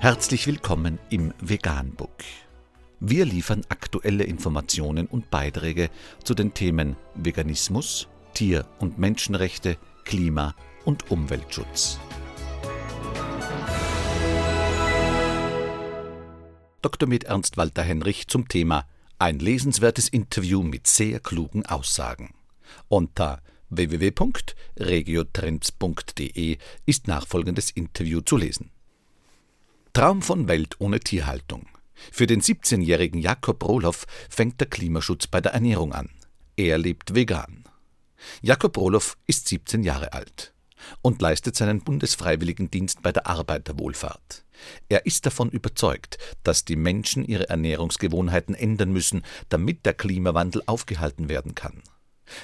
Herzlich willkommen im Veganbook. Wir liefern aktuelle Informationen und Beiträge zu den Themen Veganismus, Tier- und Menschenrechte, Klima- und Umweltschutz. Dr. med Ernst Walter Henrich zum Thema Ein lesenswertes Interview mit sehr klugen Aussagen. Unter www.regiotrends.de ist nachfolgendes Interview zu lesen. Traum von Welt ohne Tierhaltung. Für den 17-jährigen Jakob Roloff fängt der Klimaschutz bei der Ernährung an. Er lebt vegan. Jakob Roloff ist 17 Jahre alt und leistet seinen Bundesfreiwilligendienst bei der Arbeiterwohlfahrt. Er ist davon überzeugt, dass die Menschen ihre Ernährungsgewohnheiten ändern müssen, damit der Klimawandel aufgehalten werden kann.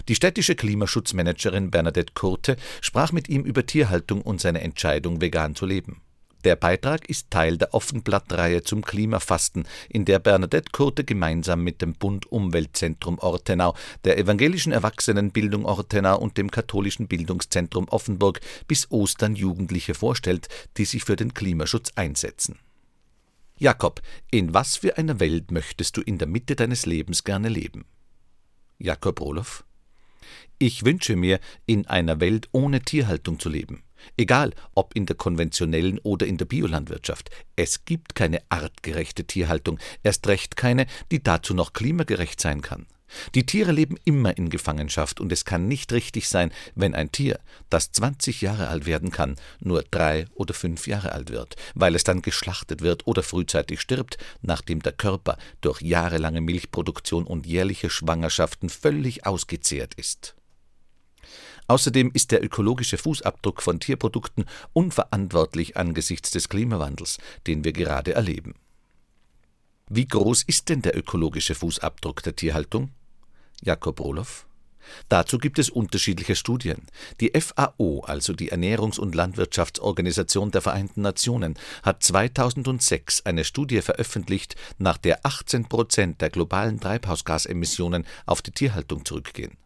Die städtische Klimaschutzmanagerin Bernadette Kurte sprach mit ihm über Tierhaltung und seine Entscheidung, vegan zu leben. Der Beitrag ist Teil der Offenblattreihe zum Klimafasten, in der Bernadette Kurte gemeinsam mit dem Bund Umweltzentrum Ortenau, der Evangelischen Erwachsenenbildung Ortenau und dem Katholischen Bildungszentrum Offenburg bis Ostern Jugendliche vorstellt, die sich für den Klimaschutz einsetzen. Jakob, in was für einer Welt möchtest du in der Mitte deines Lebens gerne leben? Jakob Roloff Ich wünsche mir, in einer Welt ohne Tierhaltung zu leben. Egal, ob in der konventionellen oder in der Biolandwirtschaft. Es gibt keine artgerechte Tierhaltung, erst recht keine, die dazu noch klimagerecht sein kann. Die Tiere leben immer in Gefangenschaft und es kann nicht richtig sein, wenn ein Tier, das 20 Jahre alt werden kann, nur drei oder fünf Jahre alt wird, weil es dann geschlachtet wird oder frühzeitig stirbt, nachdem der Körper durch jahrelange Milchproduktion und jährliche Schwangerschaften völlig ausgezehrt ist. Außerdem ist der ökologische Fußabdruck von Tierprodukten unverantwortlich angesichts des Klimawandels, den wir gerade erleben. Wie groß ist denn der ökologische Fußabdruck der Tierhaltung? Jakob Roloff Dazu gibt es unterschiedliche Studien. Die FAO, also die Ernährungs- und Landwirtschaftsorganisation der Vereinten Nationen, hat 2006 eine Studie veröffentlicht, nach der 18 Prozent der globalen Treibhausgasemissionen auf die Tierhaltung zurückgehen.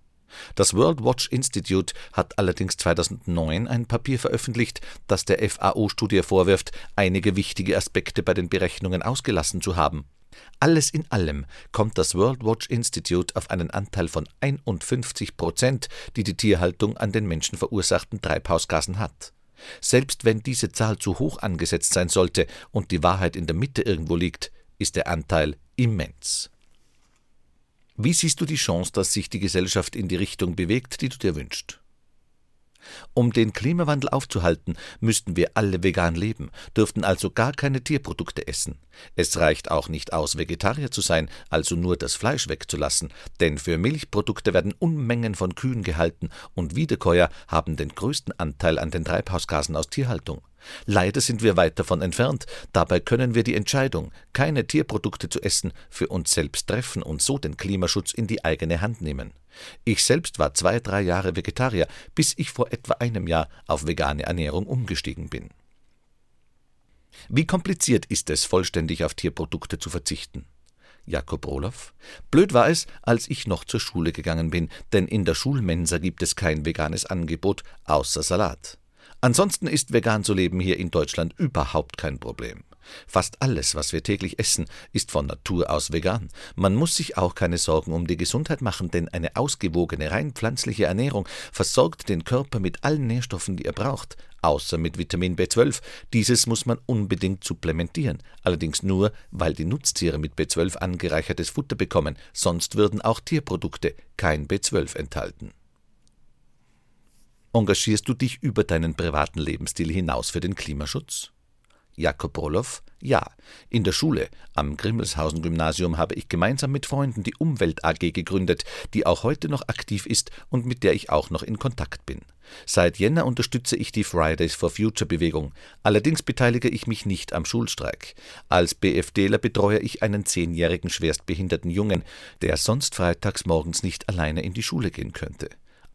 Das World Watch Institute hat allerdings 2009 ein Papier veröffentlicht, das der FAO-Studie vorwirft, einige wichtige Aspekte bei den Berechnungen ausgelassen zu haben. Alles in allem kommt das World Watch Institute auf einen Anteil von 51 Prozent, die die Tierhaltung an den Menschen verursachten Treibhausgasen hat. Selbst wenn diese Zahl zu hoch angesetzt sein sollte und die Wahrheit in der Mitte irgendwo liegt, ist der Anteil immens. Wie siehst du die Chance, dass sich die Gesellschaft in die Richtung bewegt, die du dir wünschst? Um den Klimawandel aufzuhalten, müssten wir alle vegan leben, dürften also gar keine Tierprodukte essen. Es reicht auch nicht aus, Vegetarier zu sein, also nur das Fleisch wegzulassen, denn für Milchprodukte werden Unmengen von Kühen gehalten und Wiederkäuer haben den größten Anteil an den Treibhausgasen aus Tierhaltung. Leider sind wir weit davon entfernt, dabei können wir die Entscheidung, keine Tierprodukte zu essen, für uns selbst treffen und so den Klimaschutz in die eigene Hand nehmen. Ich selbst war zwei, drei Jahre Vegetarier, bis ich vor etwa einem Jahr auf vegane Ernährung umgestiegen bin. Wie kompliziert ist es, vollständig auf Tierprodukte zu verzichten? Jakob Roloff. Blöd war es, als ich noch zur Schule gegangen bin, denn in der Schulmensa gibt es kein veganes Angebot außer Salat. Ansonsten ist vegan zu leben hier in Deutschland überhaupt kein Problem. Fast alles, was wir täglich essen, ist von Natur aus vegan. Man muss sich auch keine Sorgen um die Gesundheit machen, denn eine ausgewogene, rein pflanzliche Ernährung versorgt den Körper mit allen Nährstoffen, die er braucht, außer mit Vitamin B12. Dieses muss man unbedingt supplementieren, allerdings nur, weil die Nutztiere mit B12 angereichertes Futter bekommen, sonst würden auch Tierprodukte kein B12 enthalten. Engagierst du dich über deinen privaten Lebensstil hinaus für den Klimaschutz? Jakob Roloff, ja. In der Schule, am Grimmelshausen-Gymnasium, habe ich gemeinsam mit Freunden die Umwelt AG gegründet, die auch heute noch aktiv ist und mit der ich auch noch in Kontakt bin. Seit Jänner unterstütze ich die Fridays for Future Bewegung. Allerdings beteilige ich mich nicht am Schulstreik. Als BFDler betreue ich einen zehnjährigen schwerstbehinderten Jungen, der sonst freitags morgens nicht alleine in die Schule gehen könnte.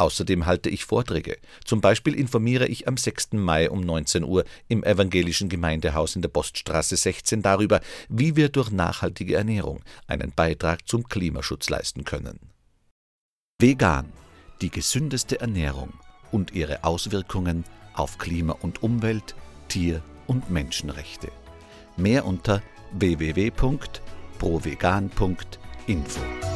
Außerdem halte ich Vorträge. Zum Beispiel informiere ich am 6. Mai um 19 Uhr im evangelischen Gemeindehaus in der Poststraße 16 darüber, wie wir durch nachhaltige Ernährung einen Beitrag zum Klimaschutz leisten können. Vegan, die gesündeste Ernährung und ihre Auswirkungen auf Klima und Umwelt, Tier- und Menschenrechte. Mehr unter www.provegan.info.